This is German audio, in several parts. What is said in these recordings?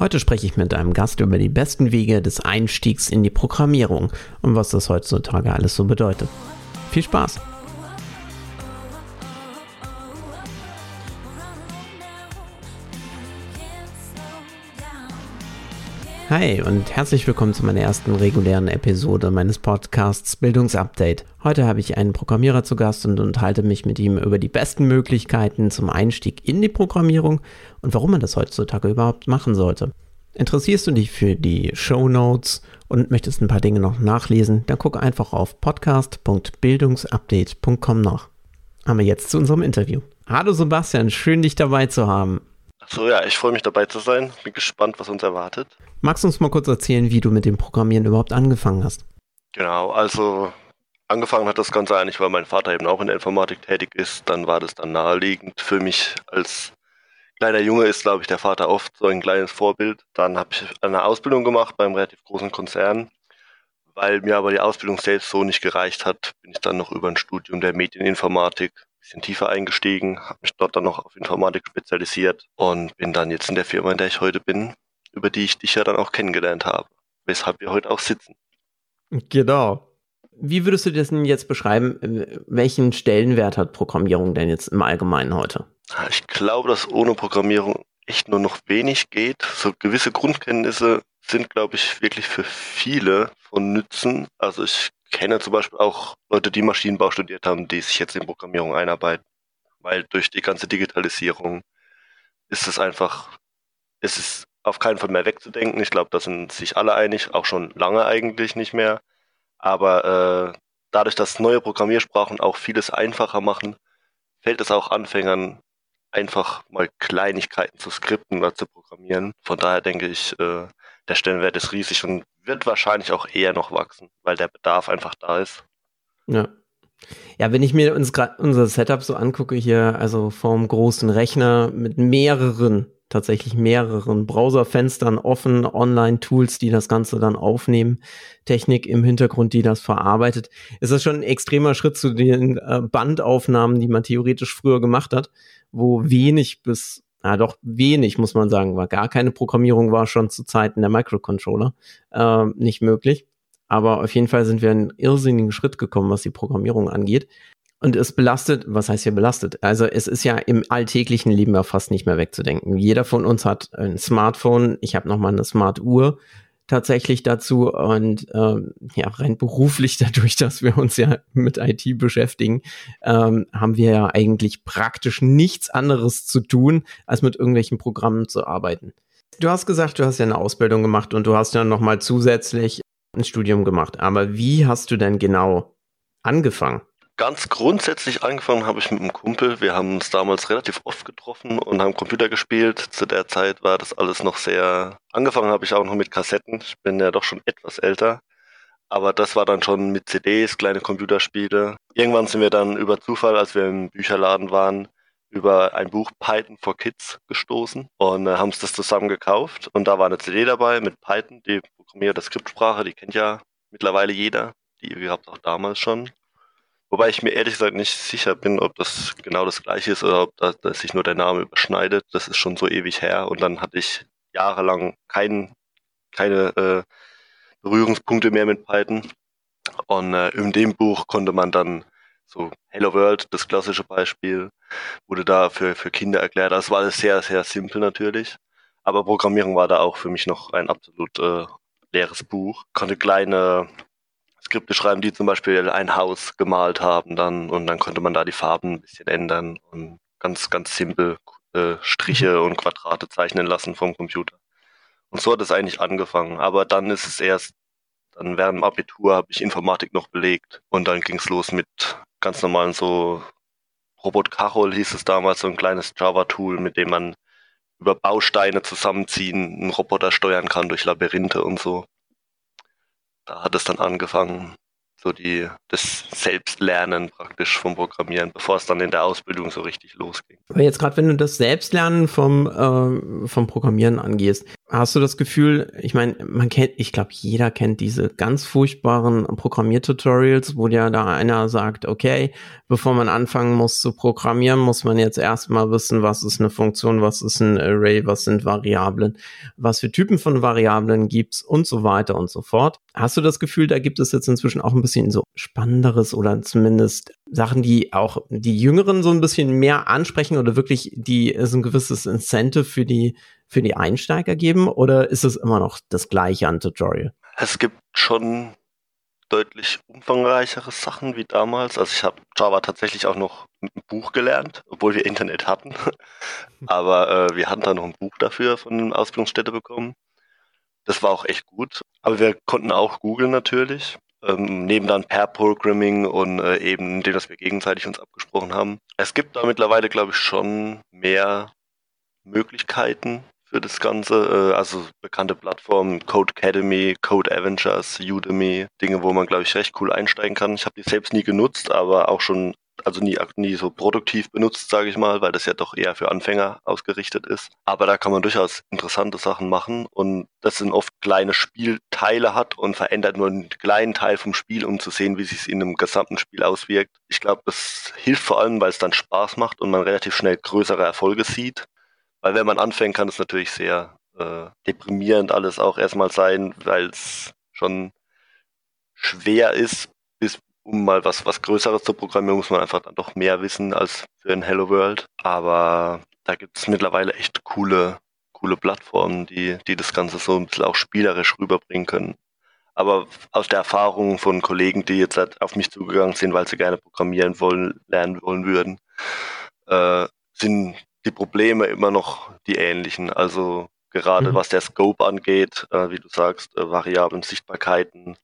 Heute spreche ich mit einem Gast über die besten Wege des Einstiegs in die Programmierung und was das heutzutage alles so bedeutet. Viel Spaß! Hi und herzlich willkommen zu meiner ersten regulären Episode meines Podcasts Bildungsupdate. Heute habe ich einen Programmierer zu Gast und unterhalte mich mit ihm über die besten Möglichkeiten zum Einstieg in die Programmierung und warum man das heutzutage überhaupt machen sollte. Interessierst du dich für die Show Notes und möchtest ein paar Dinge noch nachlesen, dann guck einfach auf podcast.bildungsupdate.com nach. Aber jetzt zu unserem Interview. Hallo Sebastian, schön dich dabei zu haben. So ja, ich freue mich dabei zu sein. Bin gespannt, was uns erwartet. Magst du uns mal kurz erzählen, wie du mit dem Programmieren überhaupt angefangen hast? Genau, also angefangen hat das Ganze eigentlich, weil mein Vater eben auch in der Informatik tätig ist. Dann war das dann naheliegend für mich als kleiner Junge ist, glaube ich, der Vater oft so ein kleines Vorbild. Dann habe ich eine Ausbildung gemacht beim relativ großen Konzern. Weil mir aber die Ausbildung selbst so nicht gereicht hat, bin ich dann noch über ein Studium der Medieninformatik bisschen tiefer eingestiegen, habe mich dort dann noch auf Informatik spezialisiert und bin dann jetzt in der Firma, in der ich heute bin, über die ich dich ja dann auch kennengelernt habe, weshalb wir heute auch sitzen. Genau. Wie würdest du das denn jetzt beschreiben? Welchen Stellenwert hat Programmierung denn jetzt im Allgemeinen heute? Ich glaube, dass ohne Programmierung echt nur noch wenig geht. So gewisse Grundkenntnisse sind, glaube ich, wirklich für viele von Nützen. Also ich kenne zum Beispiel auch Leute, die Maschinenbau studiert haben, die sich jetzt in Programmierung einarbeiten. Weil durch die ganze Digitalisierung ist es einfach, es ist auf keinen Fall mehr wegzudenken. Ich glaube, da sind sich alle einig, auch schon lange eigentlich nicht mehr. Aber äh, dadurch, dass neue Programmiersprachen auch vieles einfacher machen, fällt es auch Anfängern einfach mal Kleinigkeiten zu skripten oder zu programmieren. Von daher denke ich, äh, der Stellenwert ist riesig und wird wahrscheinlich auch eher noch wachsen, weil der Bedarf einfach da ist. Ja. Ja, wenn ich mir uns unser Setup so angucke hier, also vom großen Rechner mit mehreren, tatsächlich mehreren Browserfenstern offen, Online-Tools, die das Ganze dann aufnehmen, Technik im Hintergrund, die das verarbeitet, ist das schon ein extremer Schritt zu den äh, Bandaufnahmen, die man theoretisch früher gemacht hat, wo wenig bis ja doch wenig, muss man sagen, war gar keine Programmierung, war schon zu Zeiten der Microcontroller äh, nicht möglich. Aber auf jeden Fall sind wir einen irrsinnigen Schritt gekommen, was die Programmierung angeht. Und es belastet, was heißt hier belastet? Also es ist ja im alltäglichen Leben ja fast nicht mehr wegzudenken. Jeder von uns hat ein Smartphone. Ich habe noch mal eine Smart Uhr tatsächlich dazu und ähm, ja, rein beruflich dadurch, dass wir uns ja mit IT beschäftigen, ähm, haben wir ja eigentlich praktisch nichts anderes zu tun, als mit irgendwelchen Programmen zu arbeiten. Du hast gesagt, du hast ja eine Ausbildung gemacht und du hast ja noch mal zusätzlich ein Studium gemacht. Aber wie hast du denn genau angefangen? Ganz grundsätzlich angefangen habe ich mit einem Kumpel. Wir haben uns damals relativ oft getroffen und haben Computer gespielt. Zu der Zeit war das alles noch sehr. Angefangen habe ich auch noch mit Kassetten. Ich bin ja doch schon etwas älter. Aber das war dann schon mit CDs, kleine Computerspiele. Irgendwann sind wir dann über Zufall, als wir im Bücherladen waren, über ein Buch Python for Kids gestoßen und äh, haben uns das zusammen gekauft. Und da war eine CD dabei mit Python, die programmierte Skriptsprache, die kennt ja mittlerweile jeder. Die gab es auch damals schon. Wobei ich mir ehrlich gesagt nicht sicher bin, ob das genau das gleiche ist oder ob da, dass sich nur der Name überschneidet. Das ist schon so ewig her und dann hatte ich jahrelang kein, keine äh, Berührungspunkte mehr mit Python. Und äh, in dem Buch konnte man dann so Hello World, das klassische Beispiel, wurde da für, für Kinder erklärt. Das war alles sehr, sehr simpel natürlich. Aber Programmierung war da auch für mich noch ein absolut äh, leeres Buch. Konnte kleine Skripte schreiben, die zum Beispiel ein Haus gemalt haben dann und dann konnte man da die Farben ein bisschen ändern und ganz, ganz simpel äh, Striche mhm. und Quadrate zeichnen lassen vom Computer. Und so hat es eigentlich angefangen. Aber dann ist es erst, dann während dem Abitur habe ich Informatik noch belegt und dann ging es los mit ganz normalen so Robot Carol hieß es damals, so ein kleines Java-Tool, mit dem man über Bausteine zusammenziehen, einen Roboter steuern kann durch Labyrinthe und so da hat es dann angefangen, so die, das Selbstlernen praktisch vom Programmieren, bevor es dann in der Ausbildung so richtig losging. Aber jetzt gerade, wenn du das Selbstlernen vom, äh, vom Programmieren angehst, hast du das Gefühl, ich meine, man kennt, ich glaube, jeder kennt diese ganz furchtbaren Programmiertutorials, wo ja da einer sagt, okay, bevor man anfangen muss zu programmieren, muss man jetzt erstmal wissen, was ist eine Funktion, was ist ein Array, was sind Variablen, was für Typen von Variablen gibt's und so weiter und so fort. Hast du das Gefühl, da gibt es jetzt inzwischen auch ein bisschen so spannenderes oder zumindest Sachen, die auch die Jüngeren so ein bisschen mehr ansprechen oder wirklich die so ein gewisses Incentive für die für die Einsteiger geben oder ist es immer noch das gleiche an Tutorial? Es gibt schon deutlich umfangreichere Sachen wie damals. Also ich habe Java tatsächlich auch noch einem Buch gelernt, obwohl wir Internet hatten. Aber äh, wir hatten da noch ein Buch dafür von der Ausbildungsstätte bekommen. Das war auch echt gut. Aber wir konnten auch googeln natürlich. Ähm, neben dann Pair Programming und äh, eben dem, dass wir gegenseitig uns abgesprochen haben. Es gibt da mittlerweile, glaube ich, schon mehr Möglichkeiten, für das Ganze. Äh, also bekannte Plattformen, Code Academy, Code Avengers, Udemy, Dinge, wo man, glaube ich, recht cool einsteigen kann. Ich habe die selbst nie genutzt, aber auch schon, also nie, nie so produktiv benutzt, sage ich mal, weil das ja doch eher für Anfänger ausgerichtet ist. Aber da kann man durchaus interessante Sachen machen und das sind oft kleine Spielteile hat und verändert nur einen kleinen Teil vom Spiel, um zu sehen, wie sich es in einem gesamten Spiel auswirkt. Ich glaube, das hilft vor allem, weil es dann Spaß macht und man relativ schnell größere Erfolge sieht. Weil wenn man anfängt, kann es natürlich sehr äh, deprimierend alles auch erstmal sein, weil es schon schwer ist, um mal was, was Größeres zu programmieren, muss man einfach dann doch mehr wissen als für ein Hello World. Aber da gibt es mittlerweile echt coole, coole Plattformen, die, die das Ganze so ein bisschen auch spielerisch rüberbringen können. Aber aus der Erfahrung von Kollegen, die jetzt halt auf mich zugegangen sind, weil sie gerne programmieren wollen, lernen wollen würden, äh, sind die Probleme immer noch die ähnlichen. Also gerade mhm. was der Scope angeht, äh, wie du sagst, äh, Variablen, Sichtbarkeiten,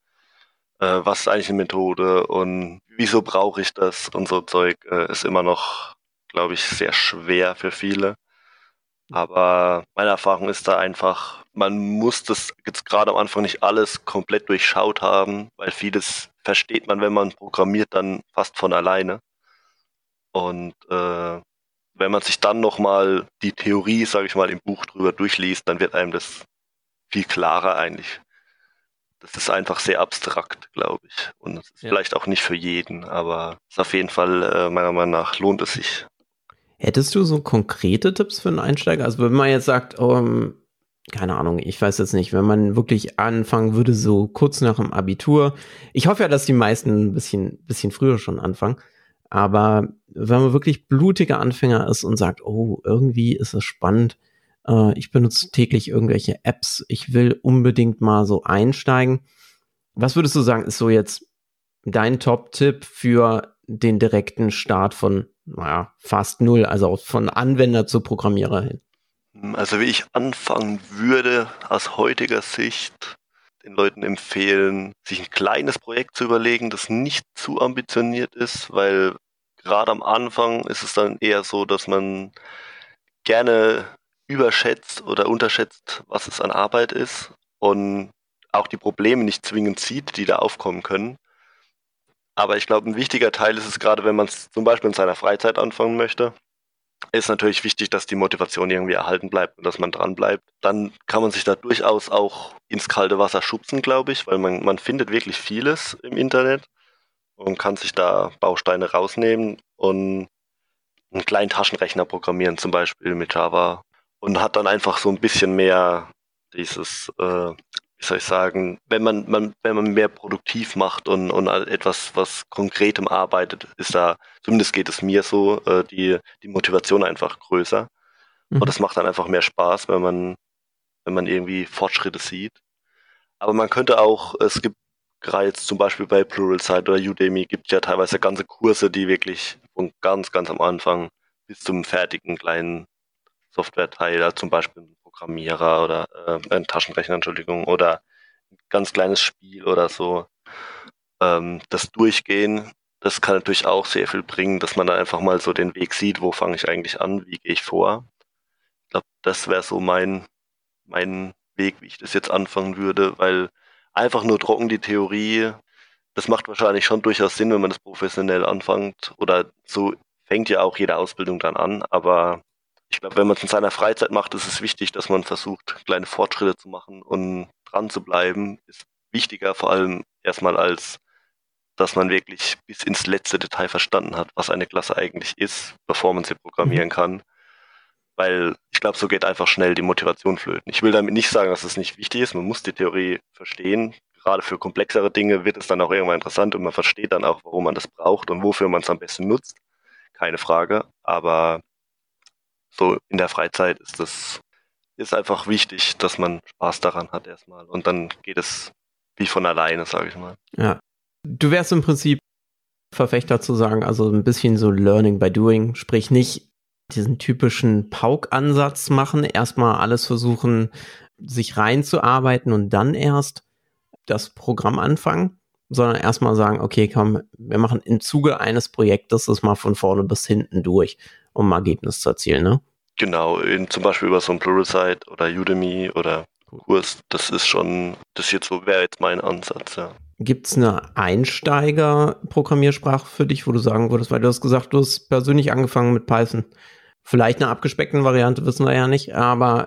äh, was ist eigentlich eine Methode und wieso brauche ich das und so Zeug, äh, ist immer noch, glaube ich, sehr schwer für viele. Aber meine Erfahrung ist da einfach, man muss das jetzt gerade am Anfang nicht alles komplett durchschaut haben, weil vieles versteht man, wenn man programmiert, dann fast von alleine. Und äh, wenn man sich dann nochmal die Theorie, sage ich mal, im Buch drüber durchliest, dann wird einem das viel klarer eigentlich. Das ist einfach sehr abstrakt, glaube ich. Und es ist ja. vielleicht auch nicht für jeden, aber es ist auf jeden Fall, äh, meiner Meinung nach, lohnt es sich. Hättest du so konkrete Tipps für einen Einsteiger? Also wenn man jetzt sagt, um, keine Ahnung, ich weiß jetzt nicht, wenn man wirklich anfangen würde, so kurz nach dem Abitur. Ich hoffe ja, dass die meisten ein bisschen, bisschen früher schon anfangen. Aber wenn man wirklich blutiger Anfänger ist und sagt, oh, irgendwie ist es spannend, äh, ich benutze täglich irgendwelche Apps, ich will unbedingt mal so einsteigen. Was würdest du sagen, ist so jetzt dein Top-Tipp für den direkten Start von, naja, fast null, also von Anwender zu Programmierer hin? Also wie ich anfangen würde aus heutiger Sicht, den Leuten empfehlen, sich ein kleines Projekt zu überlegen, das nicht zu ambitioniert ist, weil gerade am Anfang ist es dann eher so, dass man gerne überschätzt oder unterschätzt, was es an Arbeit ist und auch die Probleme nicht zwingend sieht, die da aufkommen können. Aber ich glaube, ein wichtiger Teil ist es gerade, wenn man es zum Beispiel in seiner Freizeit anfangen möchte, ist natürlich wichtig, dass die Motivation irgendwie erhalten bleibt und dass man dran bleibt. Dann kann man sich da durchaus auch ins kalte Wasser schubsen, glaube ich, weil man, man findet wirklich vieles im Internet und kann sich da Bausteine rausnehmen und einen kleinen Taschenrechner programmieren, zum Beispiel mit Java und hat dann einfach so ein bisschen mehr dieses, äh, wie soll ich sagen, wenn man, man, wenn man mehr produktiv macht und, und etwas, was konkretem arbeitet, ist da, zumindest geht es mir so, äh, die, die Motivation einfach größer. Mhm. Und das macht dann einfach mehr Spaß, wenn man, wenn man irgendwie Fortschritte sieht. Aber man könnte auch, es gibt gerade jetzt zum Beispiel bei Pluralsight oder Udemy gibt es ja teilweise ganze Kurse, die wirklich von ganz, ganz am Anfang bis zum fertigen kleinen Softwareteil, also zum Beispiel ein Programmierer oder äh, ein Taschenrechner, Entschuldigung, oder ein ganz kleines Spiel oder so, ähm, das Durchgehen, das kann natürlich auch sehr viel bringen, dass man dann einfach mal so den Weg sieht, wo fange ich eigentlich an, wie gehe ich vor. Ich glaube, das wäre so mein, mein Weg, wie ich das jetzt anfangen würde, weil einfach nur trocken die Theorie, das macht wahrscheinlich schon durchaus Sinn, wenn man das professionell anfängt. Oder so fängt ja auch jede Ausbildung dann an, aber ich glaube, wenn man es in seiner Freizeit macht, ist es wichtig, dass man versucht, kleine Fortschritte zu machen und dran zu bleiben. Ist wichtiger vor allem erstmal als dass man wirklich bis ins letzte Detail verstanden hat, was eine Klasse eigentlich ist, bevor man sie programmieren kann. Weil ich glaube, so geht einfach schnell die Motivation flöten. Ich will damit nicht sagen, dass es nicht wichtig ist. Man muss die Theorie verstehen. Gerade für komplexere Dinge wird es dann auch irgendwann interessant und man versteht dann auch, warum man das braucht und wofür man es am besten nutzt. Keine Frage. Aber so in der Freizeit ist es ist einfach wichtig, dass man Spaß daran hat erstmal. Und dann geht es wie von alleine, sage ich mal. Ja, Du wärst im Prinzip Verfechter zu sagen, also ein bisschen so Learning by Doing, sprich nicht diesen typischen Pauk-Ansatz machen, erstmal alles versuchen, sich reinzuarbeiten und dann erst das Programm anfangen, sondern erstmal sagen, okay, komm, wir machen im Zuge eines Projektes das mal von vorne bis hinten durch, um Ergebnis zu erzielen, ne? Genau, in, zum Beispiel über so ein Pluralsight oder Udemy oder Kurs, das ist schon, das jetzt so wäre jetzt mein Ansatz, ja. Gibt es eine Einsteiger-Programmiersprache für dich, wo du sagen würdest, weil du hast gesagt, du hast persönlich angefangen mit Python. Vielleicht eine abgespeckte Variante, wissen wir ja nicht, aber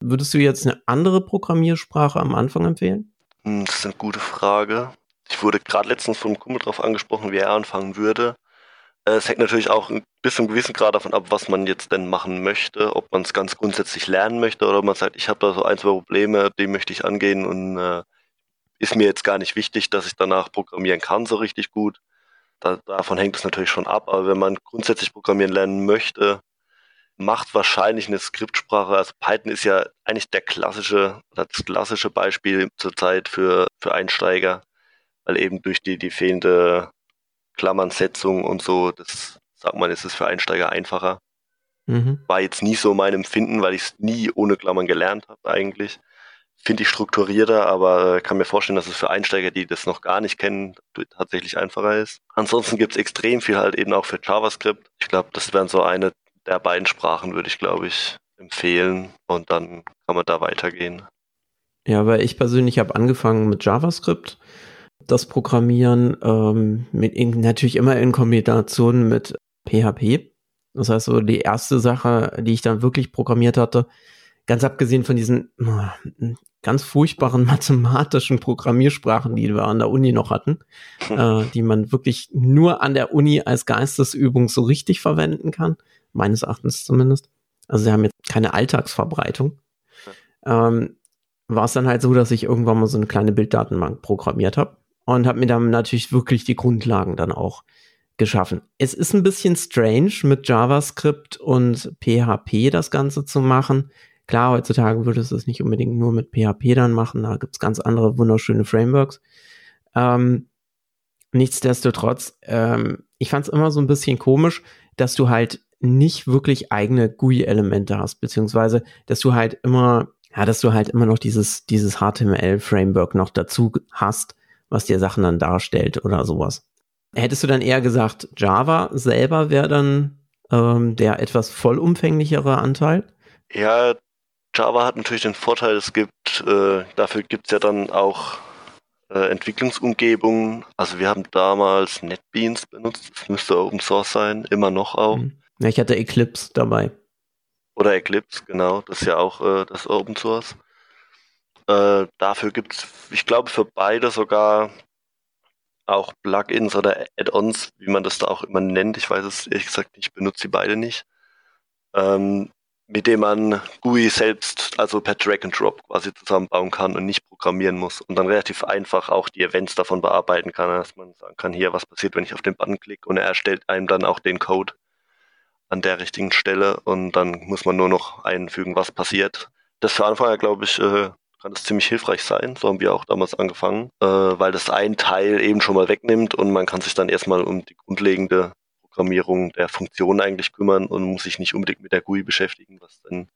würdest du jetzt eine andere Programmiersprache am Anfang empfehlen? Hm, das ist eine gute Frage. Ich wurde gerade letztens vom Kumpel darauf angesprochen, wie er anfangen würde. Äh, es hängt natürlich auch bis zum gewissen Grad davon ab, was man jetzt denn machen möchte, ob man es ganz grundsätzlich lernen möchte oder ob man sagt, ich habe da so ein, zwei Probleme, die möchte ich angehen und äh, ist mir jetzt gar nicht wichtig, dass ich danach programmieren kann so richtig gut. Da, davon hängt es natürlich schon ab, aber wenn man grundsätzlich programmieren lernen möchte, macht wahrscheinlich eine Skriptsprache, also Python ist ja eigentlich der klassische, das klassische Beispiel zurzeit für, für Einsteiger, weil eben durch die, die fehlende Klammernsetzung und so, das sagt man, ist es für Einsteiger einfacher. Mhm. War jetzt nie so mein Empfinden, weil ich es nie ohne Klammern gelernt habe eigentlich finde ich strukturierter, aber kann mir vorstellen, dass es für Einsteiger, die das noch gar nicht kennen, tatsächlich einfacher ist. Ansonsten gibt es extrem viel halt eben auch für JavaScript. Ich glaube, das wären so eine der beiden Sprachen, würde ich, glaube ich, empfehlen. Und dann kann man da weitergehen. Ja, weil ich persönlich habe angefangen mit JavaScript. Das Programmieren ähm, mit natürlich immer in Kombination mit PHP. Das heißt, so die erste Sache, die ich dann wirklich programmiert hatte, ganz abgesehen von diesen ganz furchtbaren mathematischen Programmiersprachen, die wir an der Uni noch hatten, äh, die man wirklich nur an der Uni als Geistesübung so richtig verwenden kann, meines Erachtens zumindest. Also sie haben jetzt keine Alltagsverbreitung. Ähm, war es dann halt so, dass ich irgendwann mal so eine kleine Bilddatenbank programmiert habe und habe mir dann natürlich wirklich die Grundlagen dann auch geschaffen. Es ist ein bisschen strange mit JavaScript und PHP das Ganze zu machen, Klar, heutzutage würdest du es nicht unbedingt nur mit PHP dann machen, da gibt es ganz andere wunderschöne Frameworks. Ähm, nichtsdestotrotz, ähm, ich fand es immer so ein bisschen komisch, dass du halt nicht wirklich eigene GUI-Elemente hast, beziehungsweise dass du halt immer, ja, dass du halt immer noch dieses, dieses HTML-Framework noch dazu hast, was dir Sachen dann darstellt oder sowas. Hättest du dann eher gesagt, Java selber wäre dann ähm, der etwas vollumfänglichere Anteil? Ja, Java hat natürlich den Vorteil, es gibt, äh, dafür gibt es ja dann auch äh, Entwicklungsumgebungen. Also wir haben damals NetBeans benutzt, das müsste Open Source sein, immer noch auch. Mhm. Ja, ich hatte Eclipse dabei. Oder Eclipse, genau, das ist ja auch äh, das Open Source. Äh, dafür gibt es, ich glaube, für beide sogar auch Plugins oder Add-ons, wie man das da auch immer nennt. Ich weiß es ehrlich gesagt nicht, ich benutze sie beide nicht. Ähm, mit dem man GUI selbst, also per Drag and Drop quasi zusammenbauen kann und nicht programmieren muss und dann relativ einfach auch die Events davon bearbeiten kann, dass man sagen kann, hier, was passiert, wenn ich auf den Button klicke und er erstellt einem dann auch den Code an der richtigen Stelle und dann muss man nur noch einfügen, was passiert. Das für Anfänger, glaube ich, äh, kann das ziemlich hilfreich sein. So haben wir auch damals angefangen, äh, weil das ein Teil eben schon mal wegnimmt und man kann sich dann erstmal um die grundlegende Programmierung der Funktion eigentlich kümmern und muss sich nicht unbedingt mit der GUI beschäftigen, was dann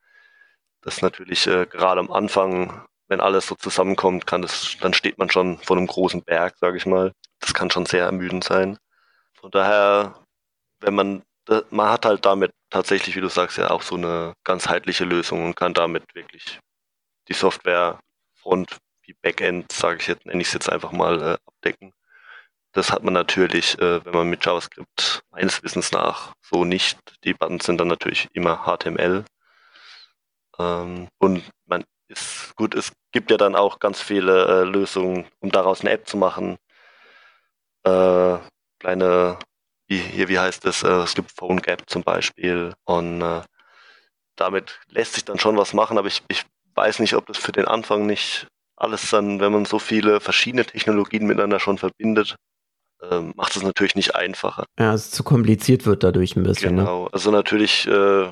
das natürlich äh, gerade am Anfang, wenn alles so zusammenkommt, kann das, dann steht man schon vor einem großen Berg, sage ich mal. Das kann schon sehr ermüdend sein. Von daher, wenn man, man hat halt damit tatsächlich, wie du sagst, ja auch so eine ganzheitliche Lösung und kann damit wirklich die Software Front wie Backend, sage ich jetzt, nenne ich es jetzt einfach mal, äh, abdecken Das hat man natürlich, äh, wenn man mit JavaScript meines Wissens nach so nicht. Die Buttons sind dann natürlich immer HTML. Ähm, und man ist gut, es gibt ja dann auch ganz viele äh, Lösungen, um daraus eine App zu machen. Äh, kleine, wie hier, wie heißt es? Äh, es gibt PhoneGap zum Beispiel. Und äh, damit lässt sich dann schon was machen, aber ich, ich weiß nicht, ob das für den Anfang nicht alles dann, wenn man so viele verschiedene Technologien miteinander schon verbindet, äh, macht es natürlich nicht einfacher. Ja, es zu kompliziert wird dadurch ein bisschen. Ne? Genau, ne? also natürlich äh,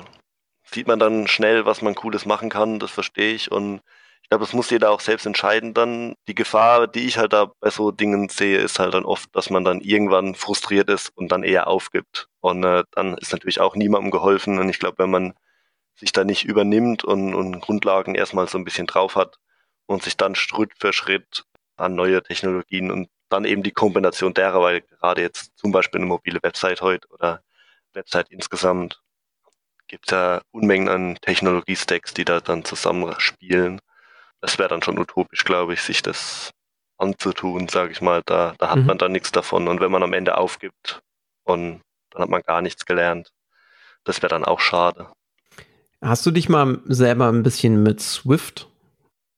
sieht man dann schnell, was man Cooles machen kann, das verstehe ich und ich glaube, das muss jeder auch selbst entscheiden dann. Die Gefahr, die ich halt da bei so Dingen sehe, ist halt dann oft, dass man dann irgendwann frustriert ist und dann eher aufgibt. Und äh, dann ist natürlich auch niemandem geholfen. Und ich glaube, wenn man sich da nicht übernimmt und, und Grundlagen erstmal so ein bisschen drauf hat und sich dann Schritt für Schritt an neue Technologien und dann eben die Kombination derer, weil gerade jetzt zum Beispiel eine mobile Website heute oder Website insgesamt gibt es ja Unmengen an Technologiestacks, die da dann zusammenspielen es wäre dann schon utopisch, glaube ich, sich das anzutun, sage ich mal. Da, da hat mhm. man dann nichts davon. Und wenn man am Ende aufgibt und dann hat man gar nichts gelernt, das wäre dann auch schade. Hast du dich mal selber ein bisschen mit Swift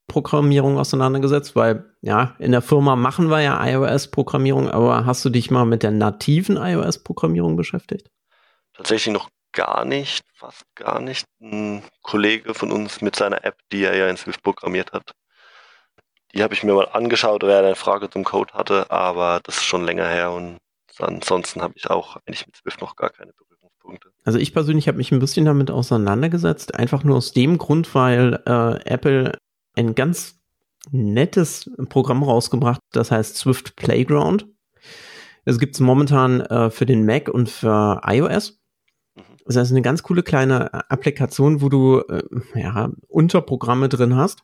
Programmierung auseinandergesetzt? Weil ja, in der Firma machen wir ja iOS-Programmierung, aber hast du dich mal mit der nativen iOS-Programmierung beschäftigt? Tatsächlich noch gar nicht, fast gar nicht. Ein Kollege von uns mit seiner App, die er ja in Swift programmiert hat, die habe ich mir mal angeschaut, weil er eine Frage zum Code hatte, aber das ist schon länger her und ansonsten habe ich auch eigentlich mit Swift noch gar keine Berührungspunkte. Also ich persönlich habe mich ein bisschen damit auseinandergesetzt, einfach nur aus dem Grund, weil äh, Apple ein ganz nettes Programm rausgebracht, das heißt Swift Playground. Es gibt es momentan äh, für den Mac und für iOS. Das heißt, eine ganz coole kleine äh, Applikation, wo du äh, ja, Unterprogramme drin hast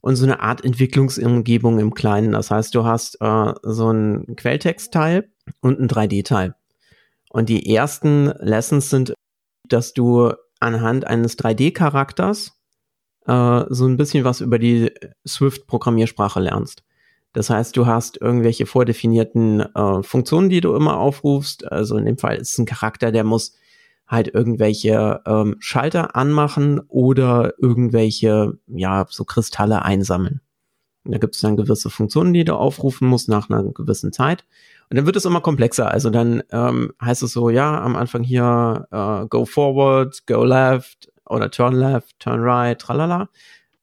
und so eine Art Entwicklungsumgebung im Kleinen. Das heißt, du hast äh, so ein Quelltextteil und ein 3D-Teil. Und die ersten Lessons sind, dass du anhand eines 3D-Charakters äh, so ein bisschen was über die Swift-Programmiersprache lernst. Das heißt, du hast irgendwelche vordefinierten äh, Funktionen, die du immer aufrufst. Also in dem Fall ist es ein Charakter, der muss halt irgendwelche ähm, Schalter anmachen oder irgendwelche, ja, so Kristalle einsammeln. Da gibt es dann gewisse Funktionen, die du aufrufen musst nach einer gewissen Zeit. Und dann wird es immer komplexer. Also dann ähm, heißt es so, ja, am Anfang hier äh, go forward, go left oder turn left, turn right, tralala.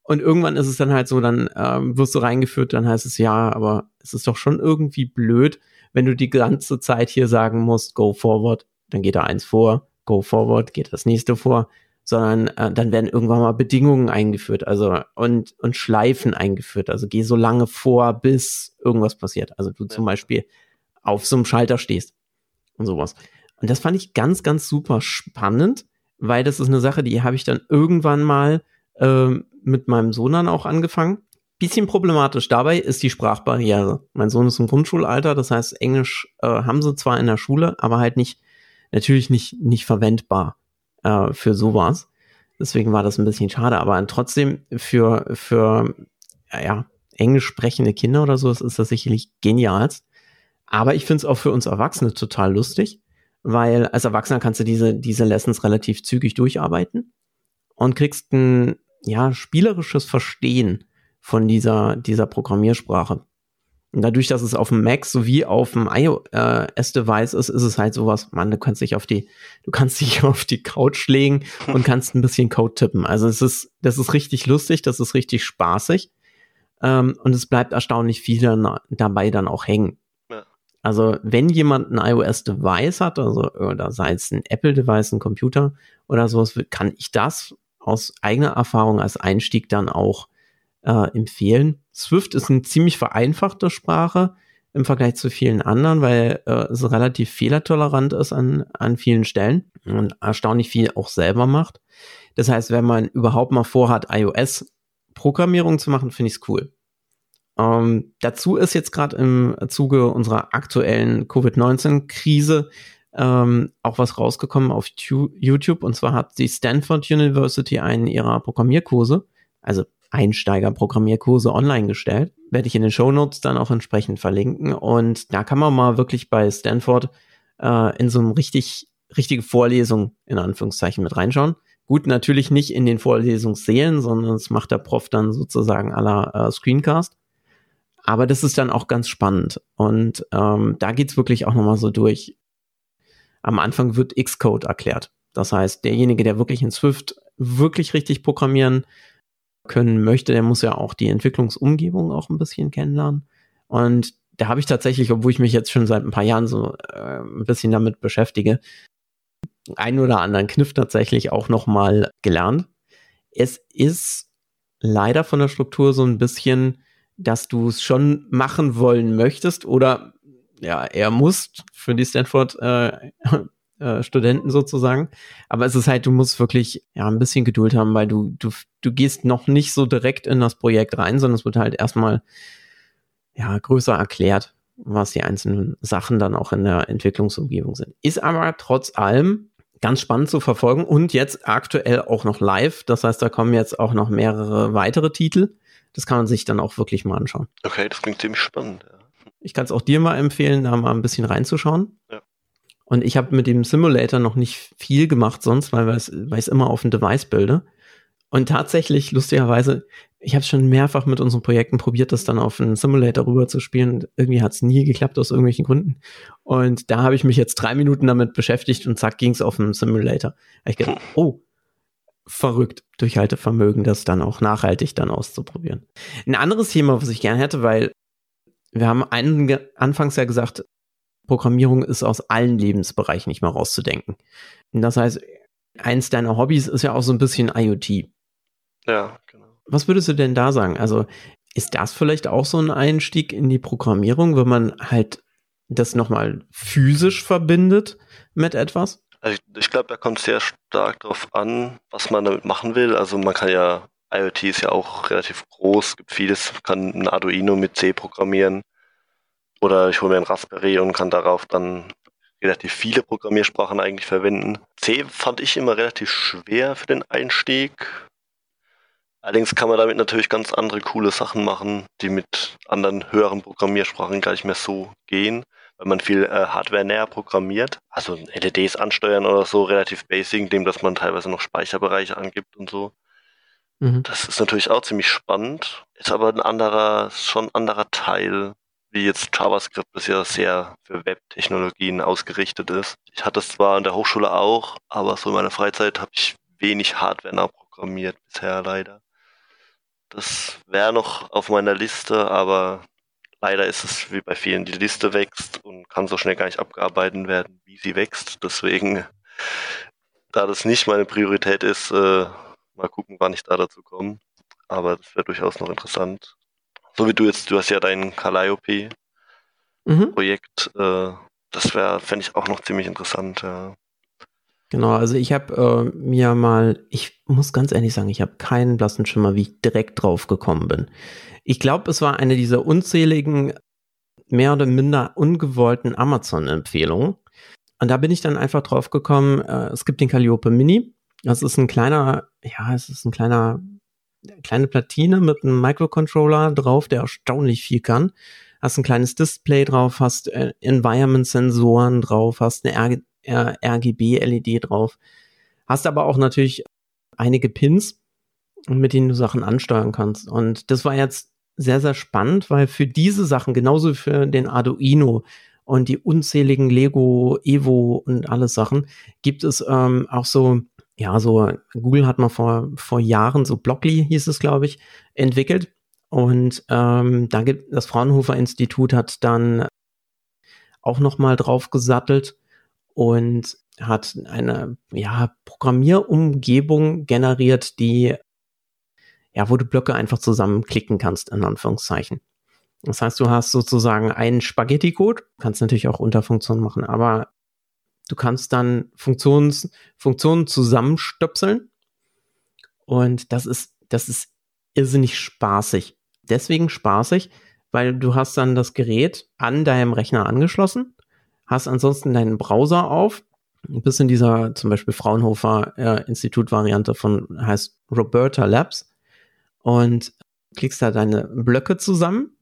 Und irgendwann ist es dann halt so, dann ähm, wirst du reingeführt, dann heißt es ja, aber es ist doch schon irgendwie blöd, wenn du die ganze Zeit hier sagen musst, go forward, dann geht da eins vor, go forward, geht das nächste vor, sondern äh, dann werden irgendwann mal Bedingungen eingeführt, also und, und Schleifen eingeführt. Also geh so lange vor, bis irgendwas passiert. Also du ja. zum Beispiel auf so einem Schalter stehst und sowas. Und das fand ich ganz, ganz super spannend, weil das ist eine Sache, die habe ich dann irgendwann mal äh, mit meinem Sohn dann auch angefangen. Bisschen problematisch dabei ist die Sprachbarriere. Mein Sohn ist im Grundschulalter, das heißt, Englisch äh, haben sie zwar in der Schule, aber halt nicht natürlich nicht, nicht verwendbar äh, für sowas. Deswegen war das ein bisschen schade, aber trotzdem für, für ja, englisch sprechende Kinder oder so ist das sicherlich genialst. Aber ich finde es auch für uns Erwachsene total lustig, weil als Erwachsener kannst du diese, diese Lessons relativ zügig durcharbeiten und kriegst ein ja, spielerisches Verstehen von dieser, dieser Programmiersprache. Und dadurch, dass es auf dem Mac sowie auf dem iOS-Device ist, ist es halt sowas, man, du kannst dich auf die, du kannst dich auf die Couch legen und kannst ein bisschen Code tippen. Also es ist, das ist richtig lustig, das ist richtig spaßig. Ähm, und es bleibt erstaunlich viel dann, dabei dann auch hängen. Also wenn jemand ein iOS-Device hat, also oder sei es ein Apple-Device, ein Computer oder sowas, kann ich das aus eigener Erfahrung als Einstieg dann auch äh, empfehlen. Swift ist eine ziemlich vereinfachte Sprache im Vergleich zu vielen anderen, weil äh, es relativ fehlertolerant ist an, an vielen Stellen und erstaunlich viel auch selber macht. Das heißt, wenn man überhaupt mal vorhat, iOS-Programmierung zu machen, finde ich es cool. Ähm, dazu ist jetzt gerade im Zuge unserer aktuellen Covid-19-Krise ähm, auch was rausgekommen auf YouTube. Und zwar hat die Stanford University einen ihrer Programmierkurse also Einsteiger-Programmierkurse online gestellt. Werde ich in den Show Notes dann auch entsprechend verlinken. Und da kann man mal wirklich bei Stanford äh, in so einem richtig, richtige Vorlesung in Anführungszeichen mit reinschauen. Gut, natürlich nicht in den Vorlesungssälen, sondern das macht der Prof dann sozusagen aller äh, Screencast. Aber das ist dann auch ganz spannend. Und ähm, da geht's wirklich auch nochmal so durch. Am Anfang wird Xcode erklärt. Das heißt, derjenige, der wirklich in Swift wirklich richtig programmieren können möchte, der muss ja auch die Entwicklungsumgebung auch ein bisschen kennenlernen. Und da habe ich tatsächlich, obwohl ich mich jetzt schon seit ein paar Jahren so äh, ein bisschen damit beschäftige, einen oder anderen Kniff tatsächlich auch noch mal gelernt. Es ist leider von der Struktur so ein bisschen, dass du es schon machen wollen möchtest oder ja, er muss für die Stanford äh, äh, Studenten sozusagen. Aber es ist halt, du musst wirklich ja ein bisschen Geduld haben, weil du, du, du gehst noch nicht so direkt in das Projekt rein, sondern es wird halt erstmal ja größer erklärt, was die einzelnen Sachen dann auch in der Entwicklungsumgebung sind. Ist aber trotz allem ganz spannend zu verfolgen und jetzt aktuell auch noch live. Das heißt, da kommen jetzt auch noch mehrere weitere Titel. Das kann man sich dann auch wirklich mal anschauen. Okay, das klingt ziemlich spannend. Ja. Ich kann es auch dir mal empfehlen, da mal ein bisschen reinzuschauen. Ja. Und ich habe mit dem Simulator noch nicht viel gemacht sonst, weil ich es immer auf ein Device bilde. Und tatsächlich, lustigerweise, ich habe schon mehrfach mit unseren Projekten probiert, das dann auf einen Simulator rüber zu spielen. Irgendwie hat es nie geklappt aus irgendwelchen Gründen. Und da habe ich mich jetzt drei Minuten damit beschäftigt und zack, ging es auf einen Simulator. Da ich gedacht, oh, verrückt, Durchhaltevermögen, das dann auch nachhaltig dann auszuprobieren. Ein anderes Thema, was ich gerne hätte, weil wir haben einen, anfangs ja gesagt, Programmierung ist aus allen Lebensbereichen nicht mehr rauszudenken. Und das heißt, eins deiner Hobbys ist ja auch so ein bisschen IoT. Ja. Was würdest du denn da sagen? Also ist das vielleicht auch so ein Einstieg in die Programmierung, wenn man halt das nochmal physisch verbindet mit etwas? Also ich, ich glaube, da kommt sehr stark darauf an, was man damit machen will. Also man kann ja, IoT ist ja auch relativ groß, gibt vieles, kann ein Arduino mit C programmieren. Oder ich hole mir ein Raspberry und kann darauf dann relativ viele Programmiersprachen eigentlich verwenden. C fand ich immer relativ schwer für den Einstieg. Allerdings kann man damit natürlich ganz andere coole Sachen machen, die mit anderen höheren Programmiersprachen gar nicht mehr so gehen, weil man viel äh, Hardware näher programmiert. Also LEDs ansteuern oder so, relativ basic, indem dass man teilweise noch Speicherbereiche angibt und so. Mhm. Das ist natürlich auch ziemlich spannend. Ist aber ein anderer, schon ein anderer Teil wie jetzt JavaScript bisher sehr für Web-Technologien ausgerichtet ist. Ich hatte es zwar in der Hochschule auch, aber so in meiner Freizeit habe ich wenig Hardware nachprogrammiert bisher leider. Das wäre noch auf meiner Liste, aber leider ist es wie bei vielen, die Liste wächst und kann so schnell gar nicht abgearbeitet werden, wie sie wächst. Deswegen, da das nicht meine Priorität ist, äh, mal gucken, wann ich da dazu komme. Aber das wäre durchaus noch interessant. So wie du jetzt, du hast ja dein Calliope-Projekt. Mhm. Äh, das wäre, fände ich auch noch ziemlich interessant. Ja. Genau, also ich habe äh, mir mal, ich muss ganz ehrlich sagen, ich habe keinen blassen Schimmer, wie ich direkt drauf gekommen bin. Ich glaube, es war eine dieser unzähligen, mehr oder minder ungewollten Amazon-Empfehlungen. Und da bin ich dann einfach drauf gekommen, äh, es gibt den Calliope Mini. Das ist ein kleiner, ja, es ist ein kleiner kleine Platine mit einem Microcontroller drauf, der erstaunlich viel kann. Hast ein kleines Display drauf, hast äh, Environment-Sensoren drauf, hast eine RGB-LED drauf. Hast aber auch natürlich einige Pins, mit denen du Sachen ansteuern kannst. Und das war jetzt sehr, sehr spannend, weil für diese Sachen, genauso für den Arduino und die unzähligen Lego, Evo und alles Sachen, gibt es ähm, auch so ja, so Google hat mal vor, vor Jahren, so Blockly hieß es, glaube ich, entwickelt. Und ähm, da gibt das Fraunhofer Institut hat dann auch noch mal drauf gesattelt und hat eine ja, Programmierumgebung generiert, die ja, wo du Blöcke einfach zusammenklicken kannst, in Anführungszeichen. Das heißt, du hast sozusagen einen Spaghetti-Code, kannst natürlich auch Unterfunktionen machen, aber Du kannst dann Funktions, Funktionen zusammenstöpseln. Und das ist, das ist irrsinnig spaßig. Deswegen spaßig, weil du hast dann das Gerät an deinem Rechner angeschlossen, hast ansonsten deinen Browser auf, bist in dieser zum Beispiel Fraunhofer äh, Institut-Variante von heißt Roberta Labs und klickst da deine Blöcke zusammen,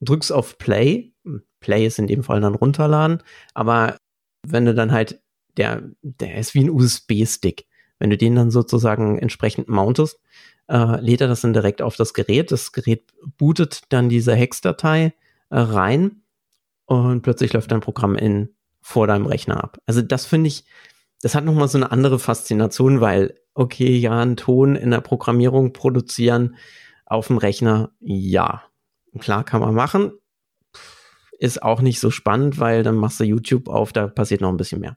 drückst auf Play. Play ist in dem Fall dann runterladen, aber wenn du dann halt, der, der ist wie ein USB-Stick. Wenn du den dann sozusagen entsprechend mountest, äh, lädt er das dann direkt auf das Gerät. Das Gerät bootet dann diese Hex-Datei äh, rein und plötzlich läuft dein Programm in vor deinem Rechner ab. Also das finde ich, das hat nochmal so eine andere Faszination, weil, okay, ja, einen Ton in der Programmierung produzieren auf dem Rechner, ja, klar kann man machen. Ist auch nicht so spannend, weil dann machst du YouTube auf, da passiert noch ein bisschen mehr.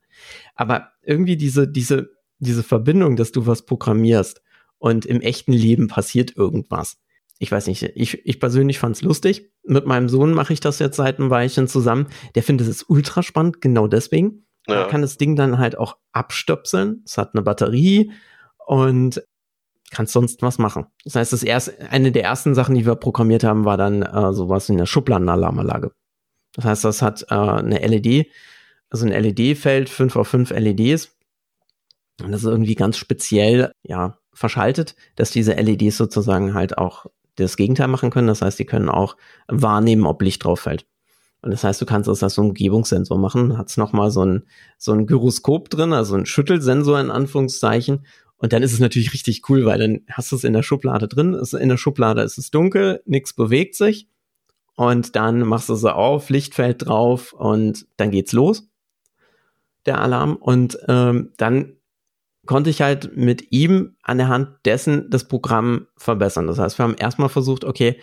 Aber irgendwie diese, diese, diese Verbindung, dass du was programmierst und im echten Leben passiert irgendwas. Ich weiß nicht, ich, ich persönlich fand's lustig. Mit meinem Sohn mache ich das jetzt seit einem Weilchen zusammen. Der findet es ultra spannend, genau deswegen. Ja. Er kann das Ding dann halt auch abstöpseln. Es hat eine Batterie und kannst sonst was machen. Das heißt, das erste, eine der ersten Sachen, die wir programmiert haben, war dann äh, sowas in der Schubladenalarmanlage. Das heißt, das hat äh, eine LED, also ein LED-Feld, 5 auf 5 LEDs. Und das ist irgendwie ganz speziell, ja, verschaltet, dass diese LEDs sozusagen halt auch das Gegenteil machen können. Das heißt, die können auch wahrnehmen, ob Licht drauf fällt. Und das heißt, du kannst das als so Umgebungssensor machen, hat's nochmal so ein, so ein Gyroskop drin, also ein Schüttelsensor in Anführungszeichen. Und dann ist es natürlich richtig cool, weil dann hast du es in der Schublade drin, in der Schublade ist es dunkel, nichts bewegt sich. Und dann machst du sie auf, Licht fällt drauf und dann geht's los, der Alarm. Und ähm, dann konnte ich halt mit ihm an der Hand dessen das Programm verbessern. Das heißt, wir haben erstmal versucht, okay,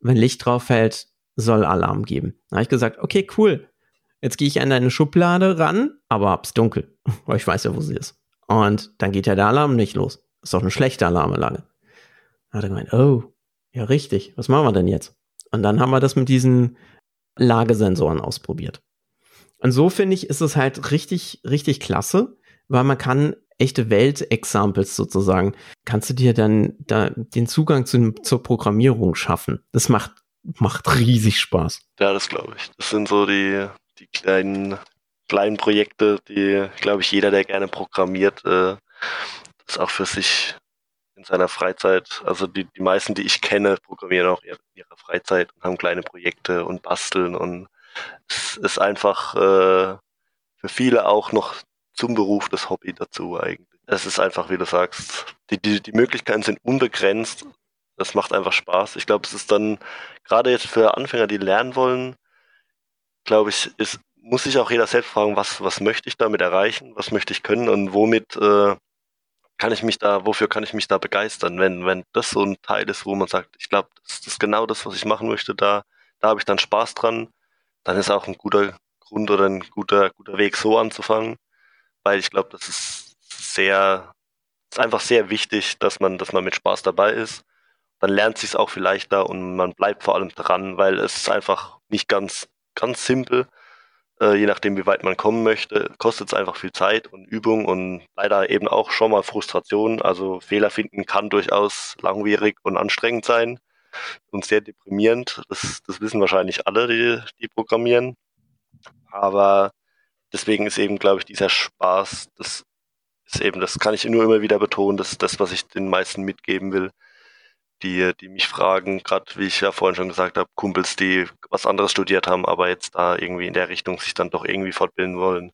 wenn Licht drauf fällt, soll Alarm geben. Da habe ich gesagt, okay, cool. Jetzt gehe ich an deine Schublade ran, aber hab's dunkel, weil ich weiß ja, wo sie ist. Und dann geht ja der Alarm nicht los. ist doch eine schlechte Alarmanlage. Da hat er gemeint, oh, ja richtig, was machen wir denn jetzt? Und dann haben wir das mit diesen Lagesensoren ausprobiert. Und so finde ich, ist es halt richtig, richtig klasse, weil man kann echte Welt-Examples sozusagen, kannst du dir dann da den Zugang zu, zur Programmierung schaffen. Das macht macht riesig Spaß. Ja, das glaube ich. Das sind so die, die kleinen, kleinen Projekte, die, glaube ich, jeder, der gerne programmiert, äh, das auch für sich in seiner Freizeit, also die, die meisten, die ich kenne, programmieren auch in ihrer Freizeit und haben kleine Projekte und basteln und es ist einfach äh, für viele auch noch zum Beruf das Hobby dazu eigentlich. Es ist einfach, wie du sagst, die, die, die Möglichkeiten sind unbegrenzt. Das macht einfach Spaß. Ich glaube, es ist dann, gerade jetzt für Anfänger, die lernen wollen, glaube ich, ist, muss sich auch jeder selbst fragen, was, was möchte ich damit erreichen, was möchte ich können? Und womit äh, kann ich mich da, wofür kann ich mich da begeistern, wenn, wenn das so ein Teil ist, wo man sagt, ich glaube, das, ist genau das, was ich machen möchte, da, da habe ich dann Spaß dran, dann ist auch ein guter Grund oder ein guter, guter Weg, so anzufangen, weil ich glaube, das ist sehr, ist einfach sehr wichtig, dass man, dass man mit Spaß dabei ist dann lernt sich es auch viel leichter und man bleibt vor allem dran, weil es ist einfach nicht ganz, ganz simpel. Äh, je nachdem, wie weit man kommen möchte, kostet es einfach viel Zeit und Übung und leider eben auch schon mal Frustration. Also Fehler finden kann durchaus langwierig und anstrengend sein und sehr deprimierend. Das, das wissen wahrscheinlich alle, die, die programmieren. Aber deswegen ist eben, glaube ich, dieser Spaß, das ist eben, das kann ich nur immer wieder betonen, das ist das, was ich den meisten mitgeben will die, die mich fragen, gerade wie ich ja vorhin schon gesagt habe, Kumpels, die was anderes studiert haben, aber jetzt da irgendwie in der Richtung sich dann doch irgendwie fortbilden wollen,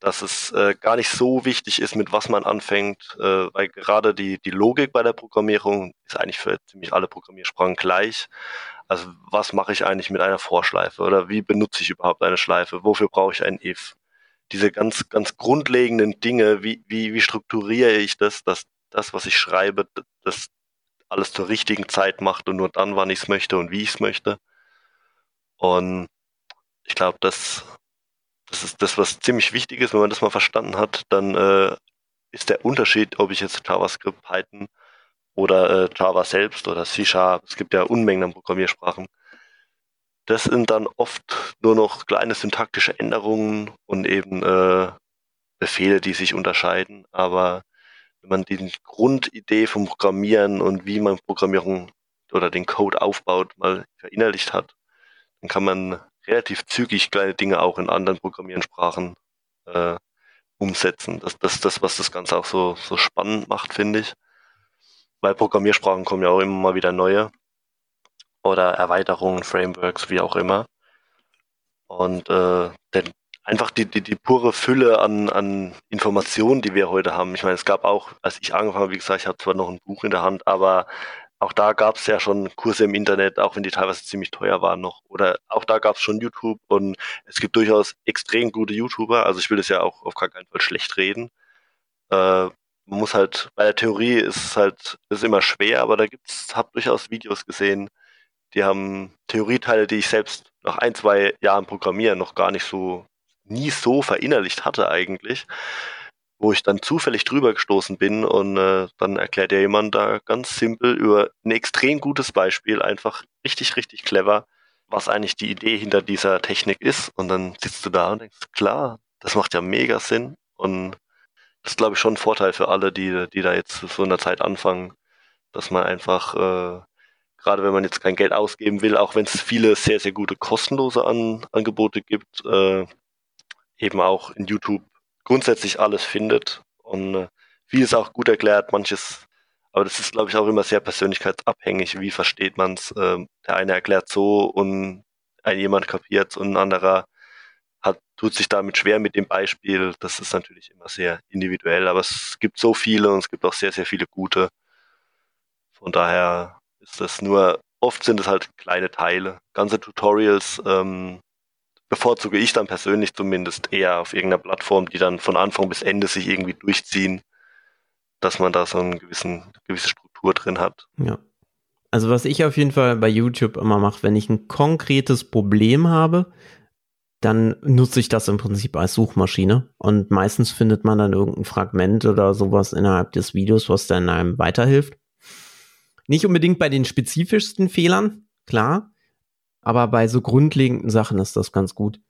dass es äh, gar nicht so wichtig ist, mit was man anfängt, äh, weil gerade die, die Logik bei der Programmierung ist eigentlich für ziemlich alle Programmiersprachen gleich. Also was mache ich eigentlich mit einer Vorschleife oder wie benutze ich überhaupt eine Schleife? Wofür brauche ich ein if? Diese ganz, ganz grundlegenden Dinge, wie, wie, wie strukturiere ich das, dass das, was ich schreibe, das alles zur richtigen Zeit macht und nur dann, wann ich es möchte und wie ich es möchte. Und ich glaube, das, das ist das, was ziemlich wichtig ist. Wenn man das mal verstanden hat, dann äh, ist der Unterschied, ob ich jetzt JavaScript, Python oder äh, Java selbst oder C Sharp, es gibt ja Unmengen an Programmiersprachen. Das sind dann oft nur noch kleine syntaktische Änderungen und eben äh, Befehle, die sich unterscheiden, aber wenn man die Grundidee vom Programmieren und wie man Programmierung oder den Code aufbaut, mal verinnerlicht hat, dann kann man relativ zügig kleine Dinge auch in anderen Programmierensprachen äh, umsetzen. Das, das das, was das Ganze auch so, so spannend macht, finde ich. weil Programmiersprachen kommen ja auch immer mal wieder neue oder Erweiterungen, Frameworks, wie auch immer. Und äh, denn einfach die, die, die pure Fülle an, an Informationen, die wir heute haben. Ich meine, es gab auch, als ich angefangen habe, wie gesagt, ich habe zwar noch ein Buch in der Hand, aber auch da gab es ja schon Kurse im Internet, auch wenn die teilweise ziemlich teuer waren noch. Oder auch da gab es schon YouTube und es gibt durchaus extrem gute YouTuber. Also ich will das ja auch auf gar keinen Fall schlecht reden. Äh, man muss halt, bei der Theorie ist es halt, ist immer schwer, aber da gibt's, hab durchaus Videos gesehen, die haben Theorieteile, die ich selbst nach ein, zwei Jahren Programmieren noch gar nicht so, nie so verinnerlicht hatte eigentlich wo ich dann zufällig drüber gestoßen bin und äh, dann erklärt ja jemand da ganz simpel über ein extrem gutes Beispiel, einfach richtig, richtig clever, was eigentlich die Idee hinter dieser Technik ist. Und dann sitzt du da und denkst, klar, das macht ja mega Sinn. Und das ist, glaube ich, schon ein Vorteil für alle, die, die da jetzt so in der Zeit anfangen, dass man einfach, äh, gerade wenn man jetzt kein Geld ausgeben will, auch wenn es viele sehr, sehr gute kostenlose An Angebote gibt, äh, eben auch in YouTube grundsätzlich alles findet und äh, vieles auch gut erklärt, manches, aber das ist, glaube ich, auch immer sehr persönlichkeitsabhängig. Wie versteht man es? Äh, der eine erklärt so und ein jemand kapiert und ein anderer hat, tut sich damit schwer mit dem Beispiel. Das ist natürlich immer sehr individuell, aber es gibt so viele und es gibt auch sehr, sehr viele gute. Von daher ist das nur, oft sind es halt kleine Teile. Ganze Tutorials ähm, bevorzuge ich dann persönlich zumindest eher auf irgendeiner Plattform, die dann von Anfang bis Ende sich irgendwie durchziehen, dass man da so eine gewisse Struktur drin hat. Ja. Also was ich auf jeden Fall bei YouTube immer mache, wenn ich ein konkretes Problem habe, dann nutze ich das im Prinzip als Suchmaschine und meistens findet man dann irgendein Fragment oder sowas innerhalb des Videos, was dann einem weiterhilft. Nicht unbedingt bei den spezifischsten Fehlern, klar, aber bei so grundlegenden Sachen ist das ganz gut.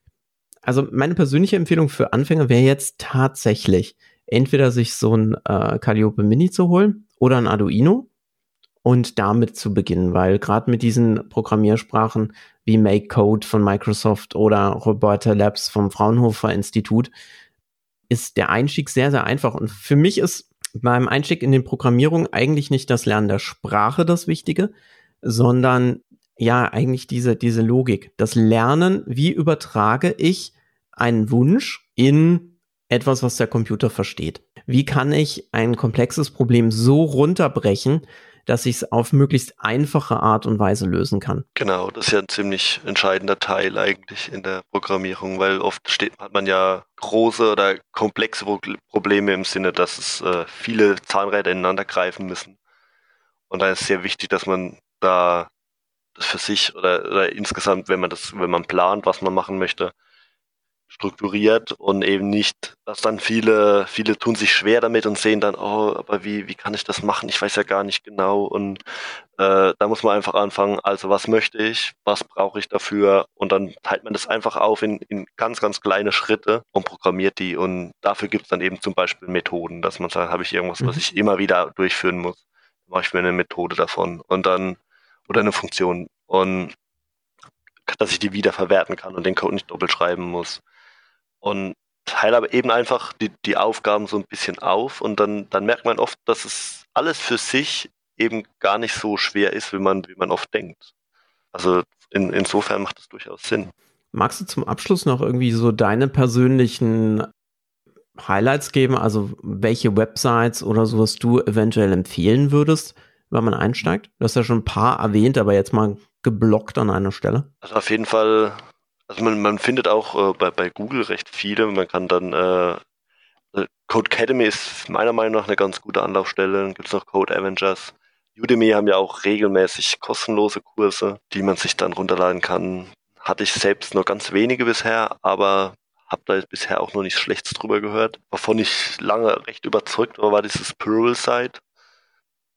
Also meine persönliche Empfehlung für Anfänger wäre jetzt tatsächlich entweder sich so ein äh, Calliope Mini zu holen oder ein Arduino und damit zu beginnen, weil gerade mit diesen Programmiersprachen wie Make Code von Microsoft oder Roboter Labs vom Fraunhofer Institut ist der Einstieg sehr, sehr einfach. Und für mich ist beim Einstieg in den Programmierung eigentlich nicht das Lernen der Sprache das Wichtige, sondern ja eigentlich diese, diese Logik. Das Lernen, wie übertrage ich einen Wunsch in etwas, was der Computer versteht? Wie kann ich ein komplexes Problem so runterbrechen, dass ich es auf möglichst einfache Art und Weise lösen kann. Genau, das ist ja ein ziemlich entscheidender Teil eigentlich in der Programmierung, weil oft steht, hat man ja große oder komplexe Probleme im Sinne, dass es äh, viele Zahnräder ineinander greifen müssen. Und da ist sehr wichtig, dass man da für sich oder, oder insgesamt, wenn man das, wenn man plant, was man machen möchte, strukturiert und eben nicht, dass dann viele, viele tun sich schwer damit und sehen dann, oh, aber wie, wie kann ich das machen? Ich weiß ja gar nicht genau. Und äh, da muss man einfach anfangen, also was möchte ich, was brauche ich dafür? Und dann teilt man das einfach auf in, in ganz, ganz kleine Schritte und programmiert die. Und dafür gibt es dann eben zum Beispiel Methoden, dass man sagt, habe ich irgendwas, mhm. was ich immer wieder durchführen muss. Mache ich mir eine Methode davon. Und dann oder eine Funktion und dass ich die wieder verwerten kann und den Code nicht doppelt schreiben muss. Und teile aber eben einfach die, die Aufgaben so ein bisschen auf und dann, dann merkt man oft, dass es alles für sich eben gar nicht so schwer ist, wie man, wie man oft denkt. Also in, insofern macht es durchaus Sinn. Magst du zum Abschluss noch irgendwie so deine persönlichen Highlights geben? Also welche Websites oder so, was du eventuell empfehlen würdest, wenn man einsteigt? Du hast ja schon ein paar erwähnt, aber jetzt mal geblockt an einer Stelle. Also auf jeden Fall, also man, man findet auch äh, bei, bei Google recht viele. Man kann dann äh, äh Code Academy ist meiner Meinung nach eine ganz gute Anlaufstelle. Dann gibt es noch Code Avengers. Udemy haben ja auch regelmäßig kostenlose Kurse, die man sich dann runterladen kann. Hatte ich selbst nur ganz wenige bisher, aber habe da bisher auch noch nichts Schlechtes drüber gehört. Wovon ich lange recht überzeugt war, war dieses Pluralsight.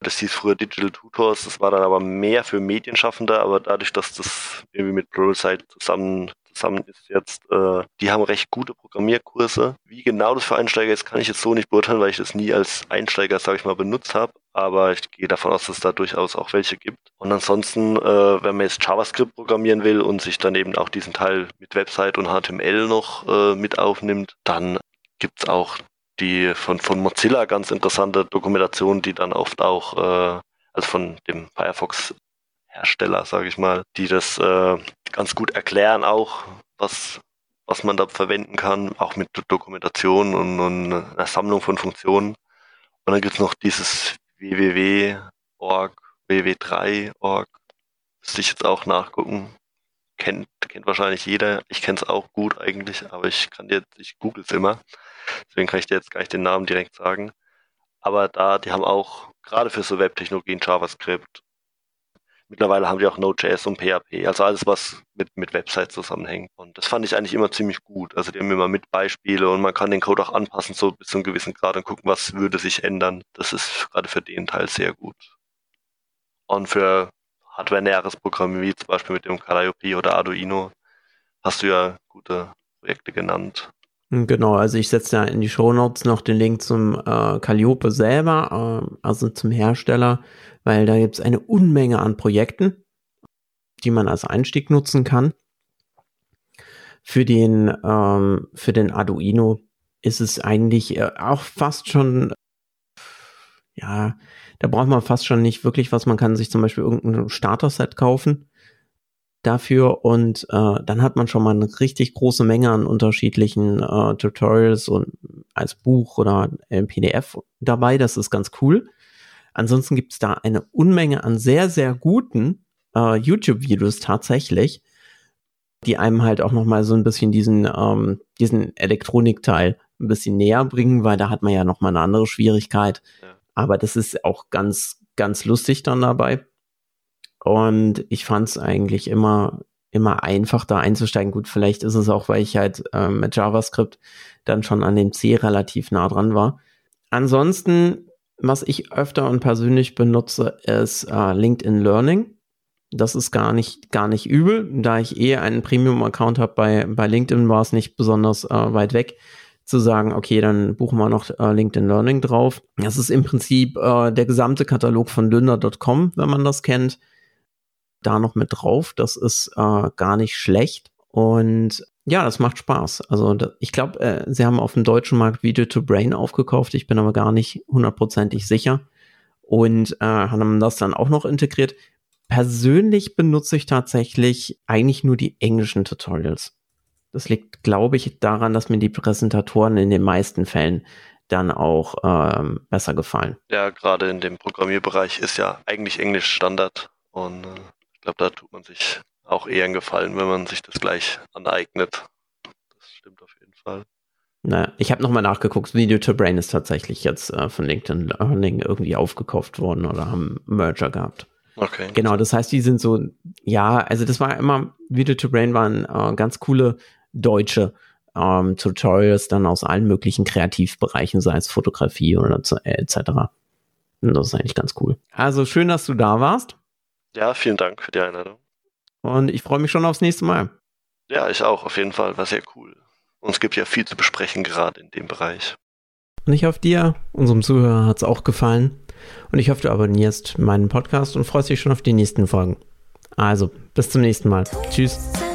Das hieß früher Digital Tutors, das war dann aber mehr für Medienschaffende, aber dadurch, dass das irgendwie mit Pluralsight zusammen zusammen ist jetzt, äh, die haben recht gute Programmierkurse. Wie genau das für Einsteiger ist, kann ich jetzt so nicht beurteilen, weil ich das nie als Einsteiger, sage ich mal, benutzt habe. Aber ich gehe davon aus, dass es da durchaus auch welche gibt. Und ansonsten, äh, wenn man jetzt JavaScript programmieren will und sich dann eben auch diesen Teil mit Website und HTML noch äh, mit aufnimmt, dann gibt's auch die von, von Mozilla ganz interessante Dokumentation, die dann oft auch, äh, also von dem Firefox Hersteller, sage ich mal, die das äh, ganz gut erklären auch, was, was man da verwenden kann, auch mit Dokumentation und, und einer Sammlung von Funktionen. Und dann gibt's noch dieses www.org, www3.org, müsste ich jetzt auch nachgucken. Kennt, kennt wahrscheinlich jeder. Ich kenne es auch gut eigentlich, aber ich kann jetzt, ich google es immer. Deswegen kann ich dir jetzt gar nicht den Namen direkt sagen. Aber da, die haben auch gerade für so Webtechnologien JavaScript Mittlerweile haben die auch Node.js und PHP, also alles, was mit, mit Websites zusammenhängt. Und das fand ich eigentlich immer ziemlich gut. Also die haben immer mit Beispiele und man kann den Code auch anpassen, so bis zu einem gewissen Grad und gucken, was würde sich ändern. Das ist gerade für den Teil sehr gut. Und für hardware-näheres Programm, wie zum Beispiel mit dem Calliope oder Arduino, hast du ja gute Projekte genannt. Genau, also ich setze da in die Show Notes noch den Link zum äh, Calliope selber, äh, also zum Hersteller weil da gibt es eine Unmenge an Projekten, die man als Einstieg nutzen kann. Für den, ähm, für den Arduino ist es eigentlich äh, auch fast schon, ja, da braucht man fast schon nicht wirklich was. Man kann sich zum Beispiel irgendein Starter-Set kaufen dafür und äh, dann hat man schon mal eine richtig große Menge an unterschiedlichen äh, Tutorials und als Buch oder im PDF dabei. Das ist ganz cool. Ansonsten gibt es da eine Unmenge an sehr, sehr guten äh, YouTube-Videos tatsächlich, die einem halt auch nochmal so ein bisschen diesen, ähm, diesen Elektronikteil ein bisschen näher bringen, weil da hat man ja nochmal eine andere Schwierigkeit. Ja. Aber das ist auch ganz, ganz lustig dann dabei. Und ich fand es eigentlich immer, immer einfach da einzusteigen. Gut, vielleicht ist es auch, weil ich halt äh, mit JavaScript dann schon an dem C relativ nah dran war. Ansonsten was ich öfter und persönlich benutze, ist äh, LinkedIn Learning. Das ist gar nicht, gar nicht übel. Da ich eh einen Premium-Account habe bei, bei LinkedIn, war es nicht besonders äh, weit weg zu sagen, okay, dann buchen wir noch äh, LinkedIn Learning drauf. Das ist im Prinzip äh, der gesamte Katalog von Lünder.com, wenn man das kennt. Da noch mit drauf. Das ist äh, gar nicht schlecht. Und ja, das macht Spaß. Also ich glaube, äh, sie haben auf dem deutschen Markt Video to Brain aufgekauft. Ich bin aber gar nicht hundertprozentig sicher. Und äh, haben das dann auch noch integriert. Persönlich benutze ich tatsächlich eigentlich nur die englischen Tutorials. Das liegt, glaube ich, daran, dass mir die Präsentatoren in den meisten Fällen dann auch ähm, besser gefallen. Ja, gerade in dem Programmierbereich ist ja eigentlich Englisch Standard. Und äh, ich glaube, da tut man sich auch eher ein Gefallen, wenn man sich das gleich aneignet. Das stimmt auf jeden Fall. Na, ich habe nochmal nachgeguckt. Video to Brain ist tatsächlich jetzt äh, von LinkedIn Learning irgendwie aufgekauft worden oder haben Merger gehabt. Okay. Genau, das heißt, die sind so, ja, also das war immer, Video to Brain waren äh, ganz coole deutsche ähm, Tutorials dann aus allen möglichen Kreativbereichen, sei es Fotografie oder äh, etc. Und das ist eigentlich ganz cool. Also schön, dass du da warst. Ja, vielen Dank für die Einladung. Und ich freue mich schon aufs nächste Mal. Ja, ich auch, auf jeden Fall. War sehr cool. Und es gibt ja viel zu besprechen, gerade in dem Bereich. Und ich hoffe, dir, unserem Zuhörer, hat es auch gefallen. Und ich hoffe, du abonnierst meinen Podcast und freust dich schon auf die nächsten Folgen. Also, bis zum nächsten Mal. Tschüss.